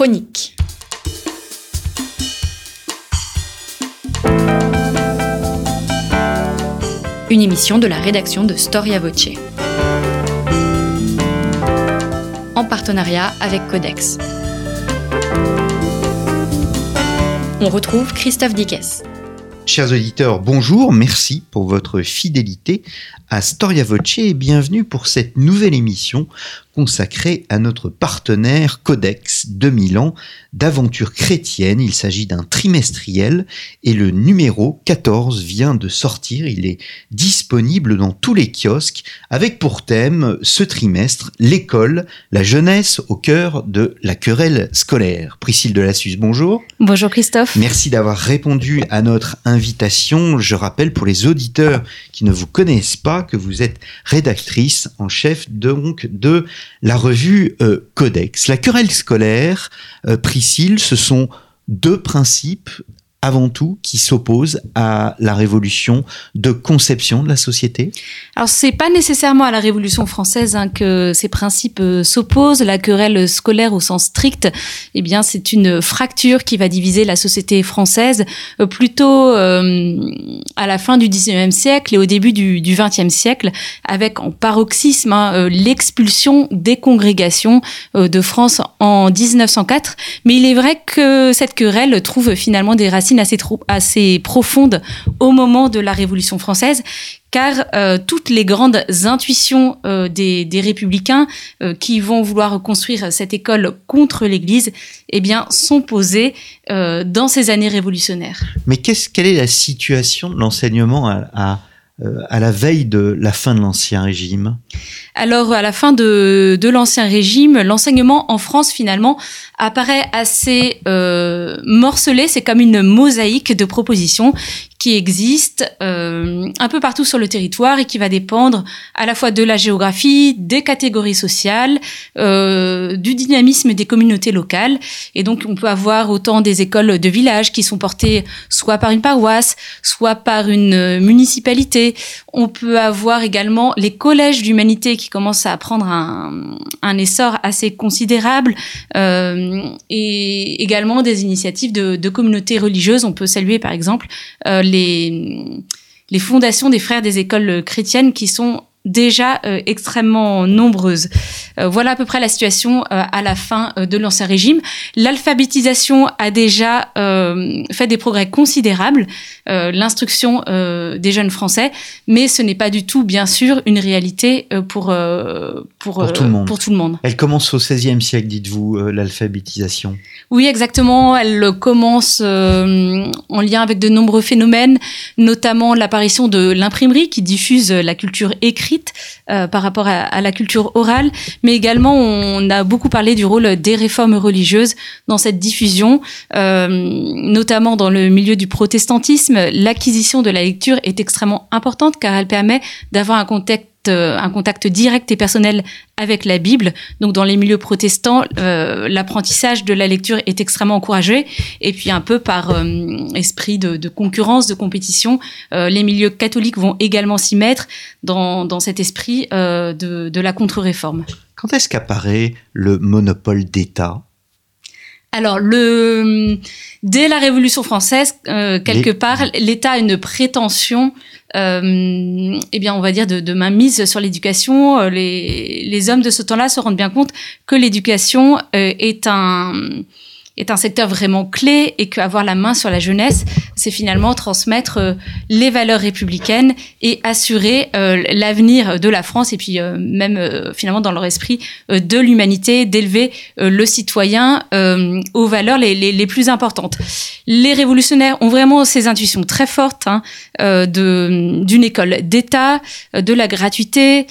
Une émission de la rédaction de Storia Voce. En partenariat avec Codex. On retrouve Christophe Dickès. Chers auditeurs, bonjour, merci pour votre fidélité à Storia Voce et bienvenue pour cette nouvelle émission consacrée à notre partenaire Codex 2000 ans d'aventure chrétienne. Il s'agit d'un trimestriel et le numéro 14 vient de sortir. Il est disponible dans tous les kiosques avec pour thème ce trimestre l'école, la jeunesse au cœur de la querelle scolaire. Priscille de Lassus, bonjour. Bonjour Christophe. Merci d'avoir répondu à notre invitation. Je rappelle pour les auditeurs qui ne vous connaissent pas que vous êtes rédactrice en chef donc de la revue euh, Codex. La querelle scolaire, euh, Priscille, ce sont deux principes avant tout qui s'oppose à la révolution de conception de la société? Alors c'est pas nécessairement à la révolution française hein, que ces principes euh, s'opposent. La querelle scolaire au sens strict, eh bien c'est une fracture qui va diviser la société française euh, plutôt euh, à la fin du 19e siècle et au début du, du 20e siècle avec en paroxysme hein, l'expulsion des congrégations de France en 1904. Mais il est vrai que cette querelle trouve finalement des racines assez, assez profonde au moment de la Révolution française, car euh, toutes les grandes intuitions euh, des, républicains euh, qui vont vouloir construire cette école contre l'Église, eh bien, sont posées dans ces années révolutionnaires. Mais quelle est la situation de l'enseignement à euh, à la veille de la fin de l'Ancien Régime Alors, à la fin de, l'Ancien Régime, l'enseignement en France, finalement, apparaît assez euh, morcelé. C'est comme une mosaïque de propositions qui existe euh, un peu partout sur le territoire et qui va dépendre à la fois de la géographie, des catégories sociales, euh, du dynamisme des communautés locales. Et donc, on peut avoir autant des écoles de village qui sont portées soit par une paroisse, soit par une municipalité. On peut avoir également les collèges d'humanité qui commencent à prendre un, essor assez considérable euh, et également des initiatives de, communautés religieuses. On peut saluer, par exemple, euh, les, les fondations des frères des écoles chrétiennes qui sont déjà euh, extrêmement nombreuses. Euh, voilà à peu près la situation euh, à la fin de l'Ancien Régime. L'alphabétisation a déjà fait des progrès considérables, l'instruction des jeunes Français, mais ce n'est pas du tout, bien sûr, une réalité pour, pour, pour, tout, le monde. pour tout le monde. Elle commence au XVIe siècle, dites-vous, l'alphabétisation Oui, exactement. Elle commence en lien avec de nombreux phénomènes, notamment l'apparition de l'imprimerie qui diffuse la culture écrite euh, par rapport à, la culture orale, mais également on a beaucoup parlé du rôle des réformes religieuses dans cette diffusion, euh, notamment dans le milieu du protestantisme. L'acquisition de la lecture est extrêmement importante car elle permet d'avoir un contexte euh, un contact direct et personnel avec la Bible. Donc dans les milieux protestants, euh, l'apprentissage de la lecture est extrêmement encouragé. Et puis un peu par euh, esprit de, concurrence, de compétition, les milieux catholiques vont également s'y mettre dans, dans, cet esprit de, de la contre-réforme. Quand est-ce qu'apparaît le monopole d'État? Alors, le, dès la Révolution française, quelque part, l'État a une prétention euh, eh bien, on va dire, de, de mainmise sur l'éducation. Euh, les, les hommes de ce temps-là se rendent bien compte que l'éducation euh, est un est un secteur vraiment clé et qu'avoir la main sur la jeunesse, c'est finalement transmettre euh, les valeurs républicaines et assurer euh, l'avenir de la France et puis euh, même finalement dans leur esprit de l'humanité, d'élever le citoyen aux valeurs les, plus importantes. Les révolutionnaires ont vraiment ces intuitions très fortes hein, d'une école d'État, de la gratuité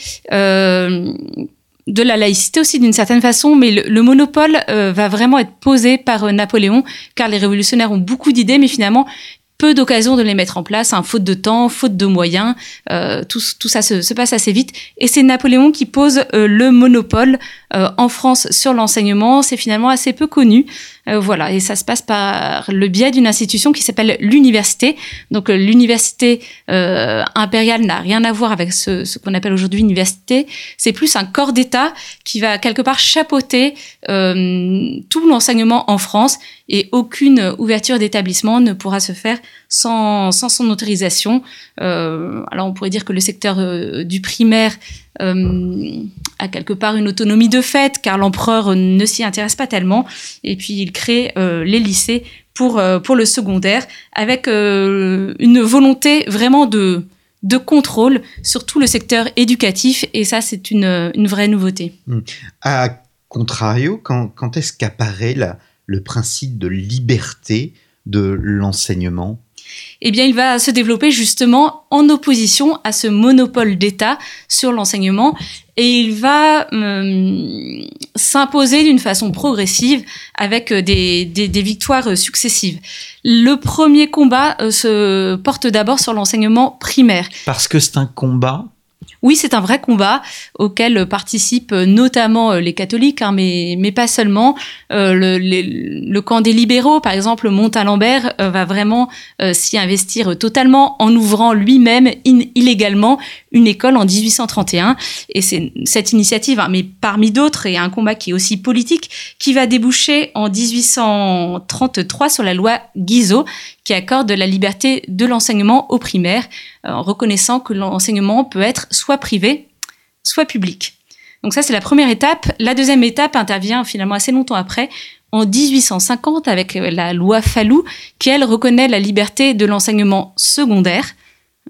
de la laïcité aussi d'une certaine façon, mais le, monopole euh, va vraiment être posé par euh, Napoléon, car les révolutionnaires ont beaucoup d'idées, mais finalement, peu d'occasions de les mettre en place, hein, faute de temps, faute de moyens, euh, tout, tout, ça se, se, passe assez vite. Et c'est Napoléon qui pose euh, le monopole euh, en France sur l'enseignement. C'est finalement assez peu connu. Euh, voilà, et ça se passe par le biais d'une institution qui s'appelle l'université. Donc euh, l'université impériale n'a rien à voir avec ce, ce qu'on appelle aujourd'hui université. C'est plus un corps d'État qui va quelque part chapeauter tout l'enseignement en France et aucune ouverture d'établissement ne pourra se faire sans, sans son autorisation. Euh, alors on pourrait dire que le secteur euh, du primaire euh, a quelque part une autonomie de fait, car l'empereur ne s'y intéresse pas tellement, et puis il crée les lycées pour, pour le secondaire, avec une volonté vraiment de, de contrôle sur tout le secteur éducatif, et ça c'est une, une vraie nouveauté. À contrario, quand, quand est-ce qu'apparaît le principe de liberté de l'enseignement? Eh bien, il va se développer justement en opposition à ce monopole d'État sur l'enseignement et il va euh, s'imposer d'une façon progressive avec des, des, victoires successives. Le premier combat euh, se porte d'abord sur l'enseignement primaire. Parce que c'est un combat oui, c'est un vrai combat auquel participent notamment euh, les catholiques, hein, mais, mais pas seulement. Euh, le, camp des libéraux, par exemple, Montalembert, euh, va vraiment euh, s'y investir totalement en ouvrant lui-même illégalement une école en 1831. Et c'est cette initiative, hein, mais parmi d'autres, et un combat qui est aussi politique, qui va déboucher en 1833 sur la loi Guizot, qui accorde la liberté de l'enseignement au primaire, euh, en reconnaissant que l'enseignement peut être soit privé, soit public. Donc ça, c'est la première étape. La deuxième étape intervient finalement assez longtemps après, en 1850, avec la loi Fallou, qui, elle, reconnaît la liberté de l'enseignement secondaire,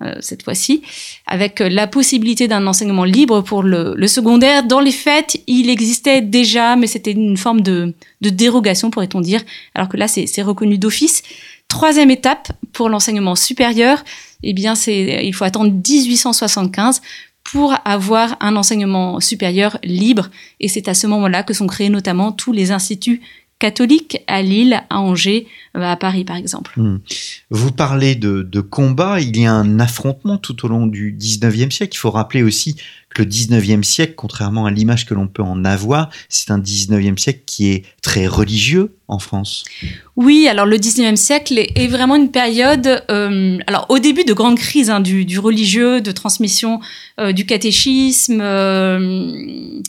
euh, cette fois-ci, avec la possibilité d'un enseignement libre pour le, secondaire. Dans les faits, il existait déjà, mais c'était une forme de dérogation, pourrait-on dire, alors que là, c'est reconnu d'office. Troisième étape pour l'enseignement supérieur, eh bien, c'est, il faut attendre 1875 pour avoir un enseignement supérieur libre. Et c'est à ce moment-là que sont créés notamment tous les instituts catholiques à Lille, à Angers, à Paris par exemple. Mmh. Vous parlez de, de, combat, il y a un affrontement tout au long du 19e siècle. Il faut rappeler aussi le 19e siècle, contrairement à l'image que l'on peut en avoir, c'est un 19e siècle qui est très religieux en France. Oui, alors le 19e siècle est, vraiment une période, euh, alors au début de grandes crises hein, du, religieux, de transmission euh, du catéchisme. Euh,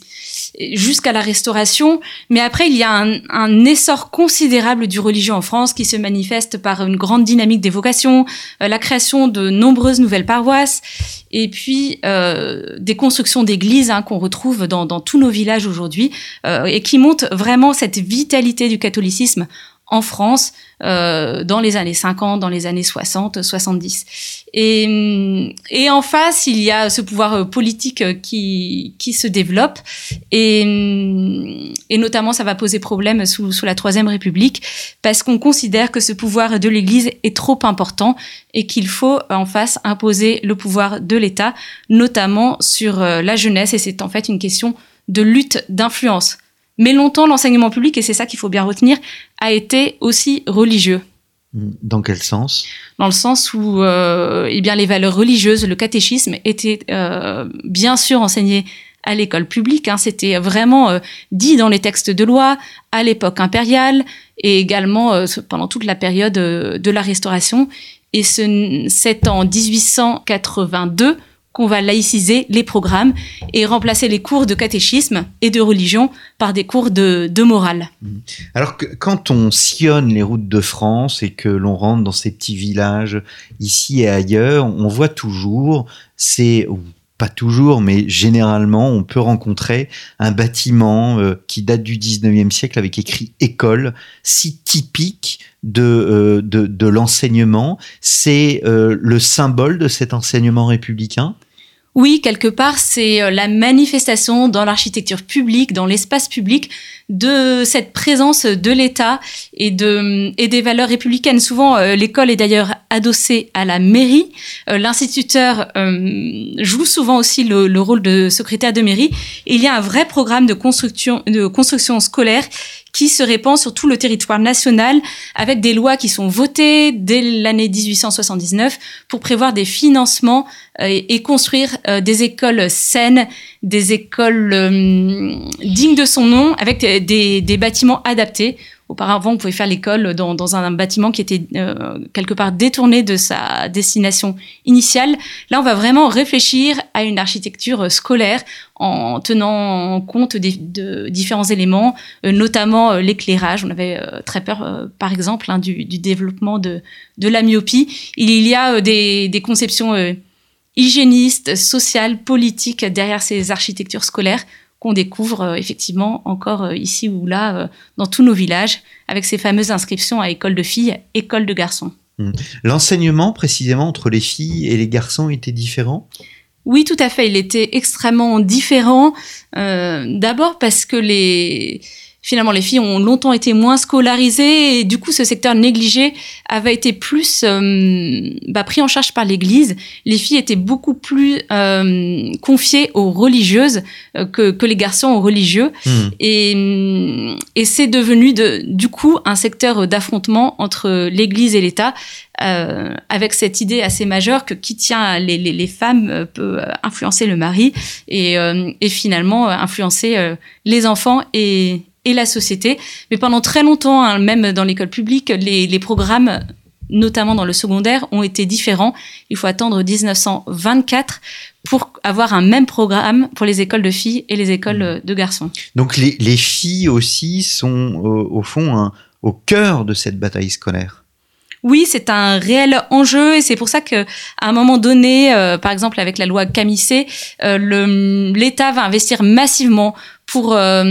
jusqu'à la Restauration. Mais après, il y a un, essor considérable du religieux en France qui se manifeste par une grande dynamique des vocations, la création de nombreuses nouvelles paroisses, et puis des constructions d'églises hein, qu'on retrouve dans, tous nos villages aujourd'hui, euh, et qui montrent vraiment cette vitalité du catholicisme en France euh, dans les années 50, dans les années 60, 70. Et, et en face, il y a ce pouvoir euh, politique euh, qui, qui se développe et, et notamment ça va poser problème sous, sous la Troisième République parce qu'on considère que ce pouvoir de l'Église est trop important et qu'il faut en face imposer le pouvoir de l'État, notamment sur euh, la jeunesse et c'est en fait une question de lutte d'influence. Mais longtemps, l'enseignement public, et c'est ça qu'il faut bien retenir, a été aussi religieux. Dans quel sens? Dans le sens où euh, eh bien, les valeurs religieuses, le catéchisme, étaient euh, bien sûr enseignés à l'école publique. Hein. C'était vraiment euh, dit dans les textes de loi à l'époque impériale et également pendant toute la période de la Restauration. Et c'est en 1882 qu'on va laïciser les programmes et remplacer les cours de catéchisme et de religion par des cours de, morale. Alors que quand on sillonne les routes de France et que l'on rentre dans ces petits villages ici et ailleurs, on voit toujours ces pas toujours, mais généralement, on peut rencontrer un bâtiment euh, qui date du 19e siècle avec écrit école, si typique de, euh, de, de l'enseignement. C'est euh, le symbole de cet enseignement républicain? Oui, quelque part, c'est euh, la manifestation dans l'architecture publique, dans l'espace public, de cette présence de l'État et, de, et des valeurs républicaines. Souvent, euh, l'école est d'ailleurs adossée à la mairie. Euh, L'instituteur joue souvent aussi le, le, rôle de secrétaire de mairie. Il y a un vrai programme de construction, de construction scolaire qui se répand sur tout le territoire national avec des lois qui sont votées dès l'année 1879 pour prévoir des financements euh, et, construire euh, des écoles saines, des écoles euh, dignes de son nom avec des, des bâtiments adaptés Auparavant, on pouvait faire l'école dans, un bâtiment qui était euh, quelque part détourné de sa destination initiale. Là, on va vraiment réfléchir à une architecture scolaire en tenant compte de différents éléments, euh, notamment euh, l'éclairage. On avait très peur, par exemple, hein, du, développement de, la myopie. Il y a des conceptions hygiénistes, sociales, politiques derrière ces architectures scolaires qu'on découvre euh, effectivement encore euh, ici ou là euh, dans tous nos villages avec ces fameuses inscriptions à école de filles, école de garçons. Hmm. L'enseignement précisément entre les filles et les garçons était différent? Oui, tout à fait. Il était extrêmement différent. D'abord parce que les, finalement les filles ont longtemps été moins scolarisées et du coup ce secteur négligé avait été plus euh, bah, pris en charge par l'Église. Les filles étaient beaucoup plus euh, confiées aux religieuses euh, que, que, les garçons aux religieux hmm. et, et c'est devenu de, du coup un secteur d'affrontement entre l'Église et l'État euh, avec cette idée assez majeure que qui tient les, les, les femmes peut influencer le mari et, et finalement influencer les enfants et, et la société. Mais pendant très longtemps, hein, même dans l'école publique, les, les, programmes, notamment dans le secondaire, ont été différents. Il faut attendre 1924 pour avoir un même programme pour les écoles de filles et les écoles de garçons. Donc les, les filles aussi sont euh, au fond au cœur de cette bataille scolaire. Oui, c'est un réel enjeu et c'est pour ça que à un moment donné, euh, par exemple avec la loi Camissé, euh, l'État va investir massivement pour euh,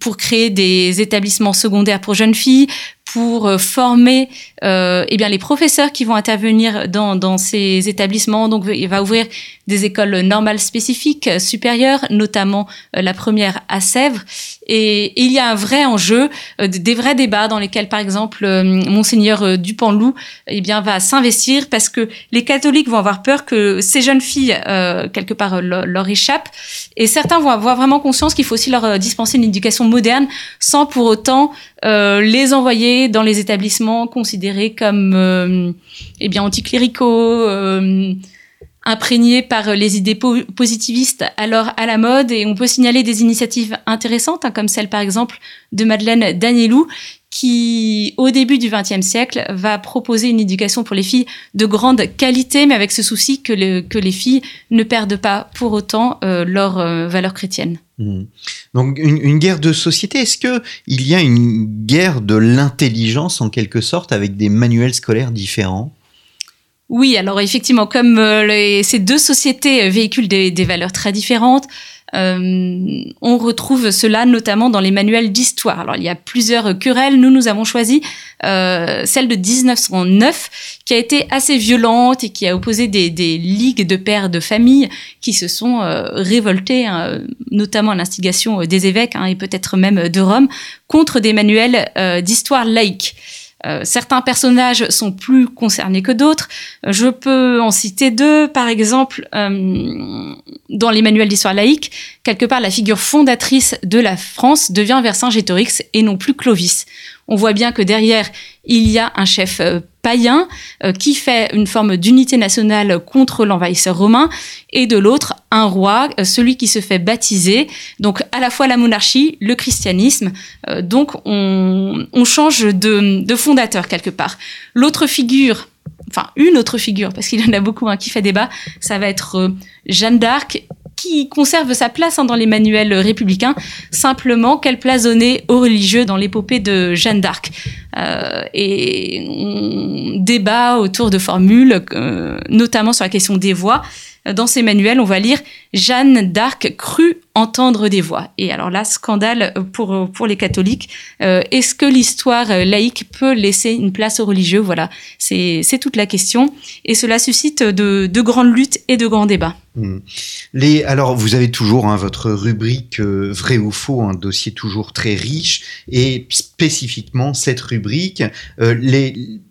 pour créer des établissements secondaires pour jeunes filles, pour euh, former euh, eh bien les professeurs qui vont intervenir dans, dans ces établissements. Donc, il va ouvrir des écoles normales spécifiques euh, supérieures, notamment la première à Sèvres. Et, il y a un vrai enjeu, des vrais débats dans lesquels, par exemple, monseigneur Dupanloup eh bien va s'investir parce que les catholiques vont avoir peur que ces jeunes filles quelque part leur, leur échappent. Et certains vont avoir vraiment conscience qu'il faut aussi leur dispenser une éducation moderne sans pour autant les envoyer dans les établissements considérés comme euh, eh bien anticléricaux, euh, imprégnés par les idées positivistes alors à la mode. Et on peut signaler des initiatives intéressantes, hein, comme celle par exemple de Madeleine Danielou, qui, au début du XXe siècle, va proposer une éducation pour les filles de grande qualité, mais avec ce souci que, le, que les filles ne perdent pas pour autant euh, leur euh, valeur chrétienne. Mmh. Donc une, une, guerre de société, est-ce que il y a une guerre de l'intelligence en quelque sorte avec des manuels scolaires différents? Oui, alors effectivement, comme euh, les, ces deux sociétés euh, véhiculent des, des valeurs très différentes, euh, on retrouve cela notamment dans les manuels d'histoire. Alors il y a plusieurs querelles. Nous, nous avons choisi euh, celle de 1909, qui a été assez violente et qui a opposé des, des ligues de pères de famille qui se sont euh, révoltés, hein, notamment à l'instigation des évêques hein, et peut-être même de Rome, contre des manuels euh, d'histoire laïque. Euh, certains personnages sont plus concernés que d'autres. Euh, je peux en citer deux. Par exemple, euh, dans les manuels d'histoire laïque, quelque part, la figure fondatrice de la France devient Vercingétorix et non plus Clovis. On voit bien que derrière, il y a un chef païen qui fait une forme d'unité nationale contre l'envahisseur romain, et de l'autre, un roi, euh, celui qui se fait baptiser. Donc à la fois la monarchie, le christianisme. Euh, donc on, on change de, de fondateur quelque part. L'autre figure enfin une autre figure, parce qu'il y en a beaucoup hein, qui fait débat, ça va être Jeanne d'Arc qui conserve sa place hein, dans les manuels républicains. Simplement, quelle place donner aux religieux dans l'épopée de Jeanne d'Arc euh, Et on débat autour de formules, euh, notamment sur la question des voix. Dans ces manuels, on va lire Jeanne d'Arc crut entendre des voix. Et alors là, scandale pour, pour les catholiques. Euh, Est-ce que l'histoire laïque peut laisser une place aux religieux? Voilà, c'est toute la question. Et cela suscite de, de grandes luttes et de grands débats. Hmm. Les, alors, vous avez toujours hein, votre rubrique euh, vrai ou faux, un dossier toujours très riche, et spécifiquement cette rubrique, euh,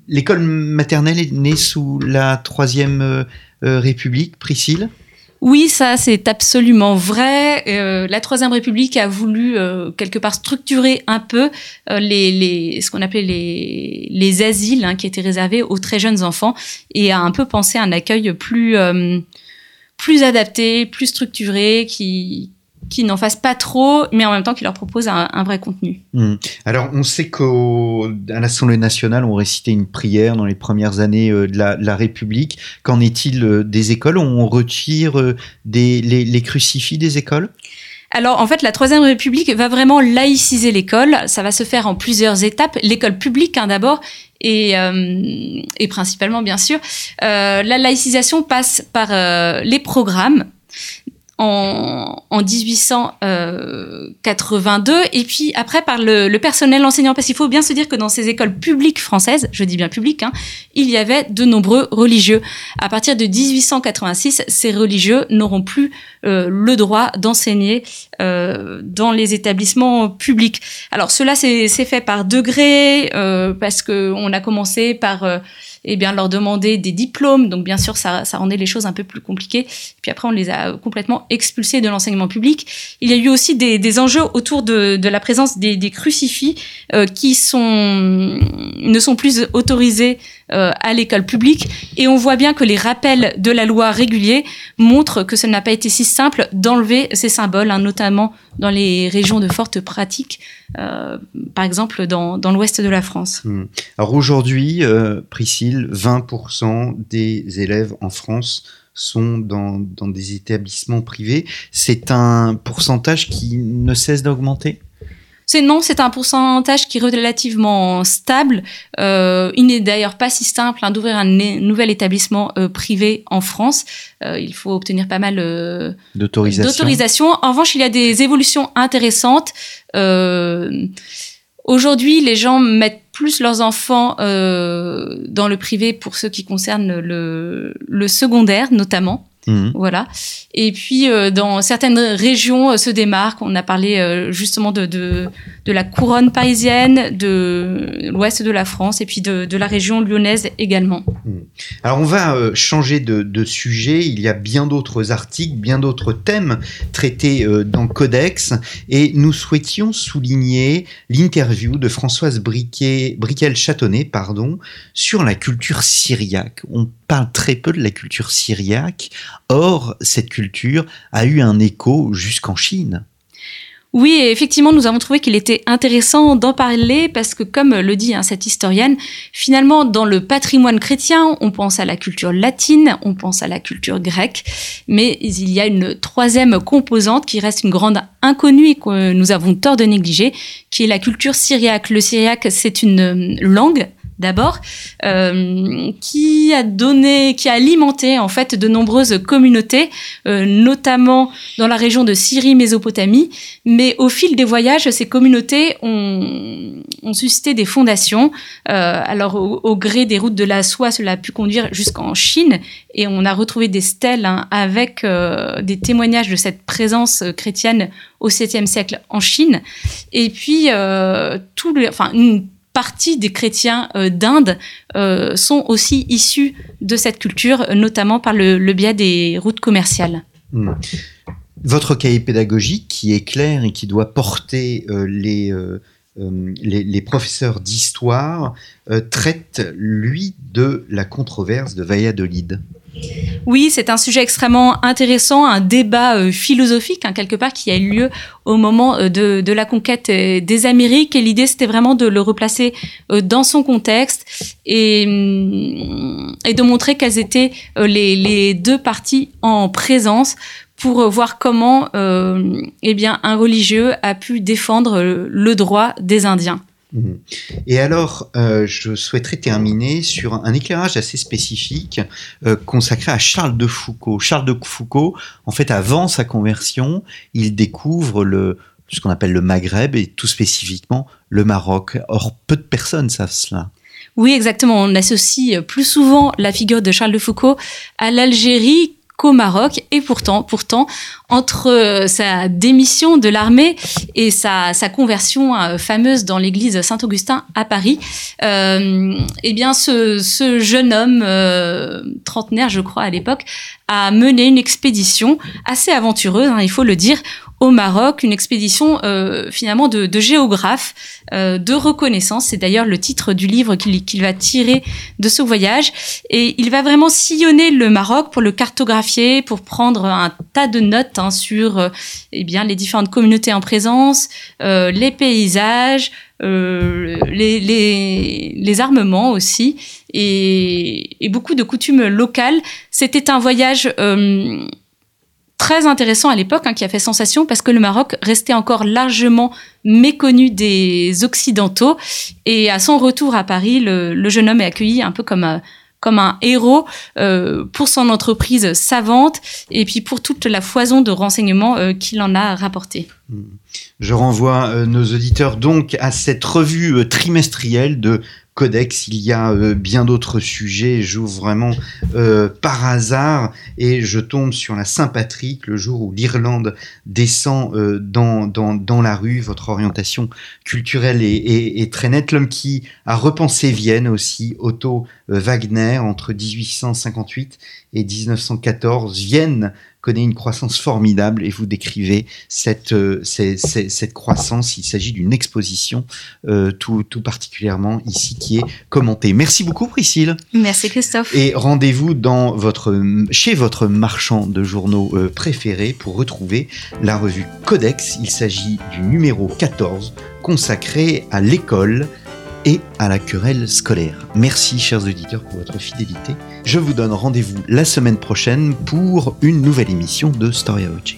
l'école maternelle est née sous la troisième République, Priscille oui, ça c'est absolument vrai. euh, la Troisième République a voulu euh, quelque part structurer un peu euh, les, les, ce qu'on appelait les, les asiles hein, qui étaient réservés aux très jeunes enfants et a un peu pensé à un accueil plus, plus adapté, plus structuré, qui, qui n'en fassent pas trop, mais en même temps qui leur propose un, un vrai contenu. Hmm. Alors, on sait qu'à l'Assemblée nationale, on récitait une prière dans les premières années euh, de, la, de, la, République. Qu'en est-il euh, des écoles? On retire euh, des, les, les crucifix des écoles? Alors en fait, la Troisième République va vraiment laïciser l'école. Ça va se faire en plusieurs étapes. L'école publique hein, d'abord et, euh, et, principalement bien sûr. Euh, la laïcisation passe par euh, les programmes en, en 1882 et puis après par le, le personnel enseignant parce qu'il faut bien se dire que dans ces écoles publiques françaises, je dis bien publiques, hein, il y avait de nombreux religieux. À partir de 1886, ces religieux n'auront plus euh, le droit d'enseigner euh, dans les établissements publics. Alors cela c'est fait par degrés euh, parce que on a commencé par euh, eh bien, leur demander des diplômes. Donc, bien sûr, ça, ça rendait les choses un peu plus compliquées. Puis après, on les a complètement expulsés de l'enseignement public. Il y a eu aussi des, des enjeux autour de, de, la présence des, des crucifix euh, qui sont, ne sont plus autorisés euh, à l'école publique. Et on voit bien que les rappels de la loi réguliers montrent que ce n'a pas été si simple d'enlever ces symboles, hein, notamment dans les régions de forte pratique, euh, par exemple dans, dans l'ouest de la France. Mmh. Alors aujourd'hui, euh, Priscille, 20% des élèves en France sont dans, dans des établissements privés. C'est un pourcentage qui ne cesse d'augmenter? C'est non, c'est un pourcentage qui est relativement stable. Euh, il n'est d'ailleurs pas si simple hein, d'ouvrir un nouvel établissement euh, privé en France. Euh, il faut obtenir pas mal euh, d'autorisation. En revanche, il y a des évolutions intéressantes. Euh, aujourd'hui, les gens mettent plus leurs enfants dans le privé pour ce qui concerne le, le secondaire, notamment. Mmh. Voilà. Et puis, euh, dans certaines régions euh, se démarquent. On a parlé euh, justement de, de, de, la couronne parisienne, de l'ouest de la France et puis de, de la région lyonnaise également. Mmh. Alors, on va changer de, de, sujet. Il y a bien d'autres articles, bien d'autres thèmes traités dans Codex. Et nous souhaitions souligner l'interview de Françoise Briquel-Châtonnet pardon, sur la culture syriaque. On parle très peu de la culture syriaque. Or, cette culture a eu un écho jusqu'en Chine. Oui, effectivement, nous avons trouvé qu'il était intéressant d'en parler parce que, comme le dit hein, cette historienne, finalement, dans le patrimoine chrétien, on pense à la culture latine, on pense à la culture grecque, mais il y a une troisième composante qui reste une grande inconnue et que nous avons tort de négliger, qui est la culture syriaque. Le syriaque, c'est une langue d'abord, euh, qui a donné, qui a alimenté en fait de nombreuses communautés, euh, notamment dans la région de Syrie-Mésopotamie. Mais au fil des voyages, ces communautés ont, suscité des fondations. Euh, alors au, gré des routes de la soie, cela a pu conduire jusqu'en Chine, et on a retrouvé des stèles hein, avec des témoignages de cette présence chrétienne au 7e siècle en Chine. Et puis tout enfin une partie des chrétiens euh, d'Inde euh, sont aussi issus de cette culture, notamment par le, biais des routes commerciales. Mmh. Votre cahier pédagogique, qui est clair et qui doit porter euh, les, les, professeurs d'histoire, traite, lui, de la controverse de Valladolid? Oui, c'est un sujet extrêmement intéressant, un débat euh, philosophique, hein, quelque part, qui a eu lieu au moment euh, de, la conquête euh, des Amériques. Et l'idée, c'était vraiment de le replacer dans son contexte et, et de montrer quelles étaient les, deux parties en présence pour voir comment eh un religieux a pu défendre le droit des Indiens. Mhm. Et alors, euh, je souhaiterais terminer sur un éclairage assez spécifique euh, consacré à Charles de Foucault. Charles de Foucault, en fait, avant sa conversion, il découvre ce qu'on appelle le Maghreb et tout spécifiquement le Maroc. Or, peu de personnes savent cela. Oui, exactement. On associe plus souvent la figure de Charles de Foucault à l'Algérie qu'au Maroc. Et pourtant, pourtant, entre euh, sa démission de l'armée et sa, conversion euh, fameuse dans l'église Saint-Augustin à Paris, euh, eh bien, ce, jeune homme trentenaire, je crois, à l'époque, a mené une expédition assez aventureuse, hein, il faut le dire, au Maroc, une expédition euh, finalement de, de géographe, euh, de reconnaissance. C'est d'ailleurs le titre du livre qu'il va tirer de ce voyage. Et il va vraiment sillonner le Maroc pour le cartographier, pour prendre un tas de notes hein, sur euh, eh bien les différentes communautés en présence, euh, les paysages, euh, les, les, les, armements aussi, et, et, beaucoup de coutumes locales. C'était un voyage euh, très intéressant à l'époque, hein, qui a fait sensation parce que le Maroc restait encore largement méconnu des Occidentaux. Et à son retour à Paris, le, jeune homme est accueilli un peu comme un, comme un héros euh, pour son entreprise savante et puis pour toute la foison de renseignements euh, qu'il en a rapporté. Je renvoie euh, nos auditeurs donc à cette revue euh, trimestrielle de Codex, il y a euh, bien d'autres sujets. J'ouvre vraiment euh, par hasard et je tombe sur la Saint-Patrick, le jour où l'Irlande descend euh, dans, dans, dans, la rue. Votre orientation culturelle est, est, est très nette. L'homme qui a repensé Vienne aussi, Otto Wagner, entre 1858 et 1914. Vienne connaît une croissance formidable et vous décrivez cette, euh, cette, cette croissance. Il s'agit d'une exposition euh, tout, tout, particulièrement ici qui est commentée. Merci beaucoup Priscille. Merci Christophe. Et rendez-vous dans votre, chez votre marchand de journaux euh, préféré pour retrouver la revue Codex. Il s'agit du numéro 14 consacré à l'école et à la querelle scolaire. Merci chers auditeurs pour votre fidélité. Je vous donne rendez-vous la semaine prochaine pour une nouvelle émission de Storia Voce.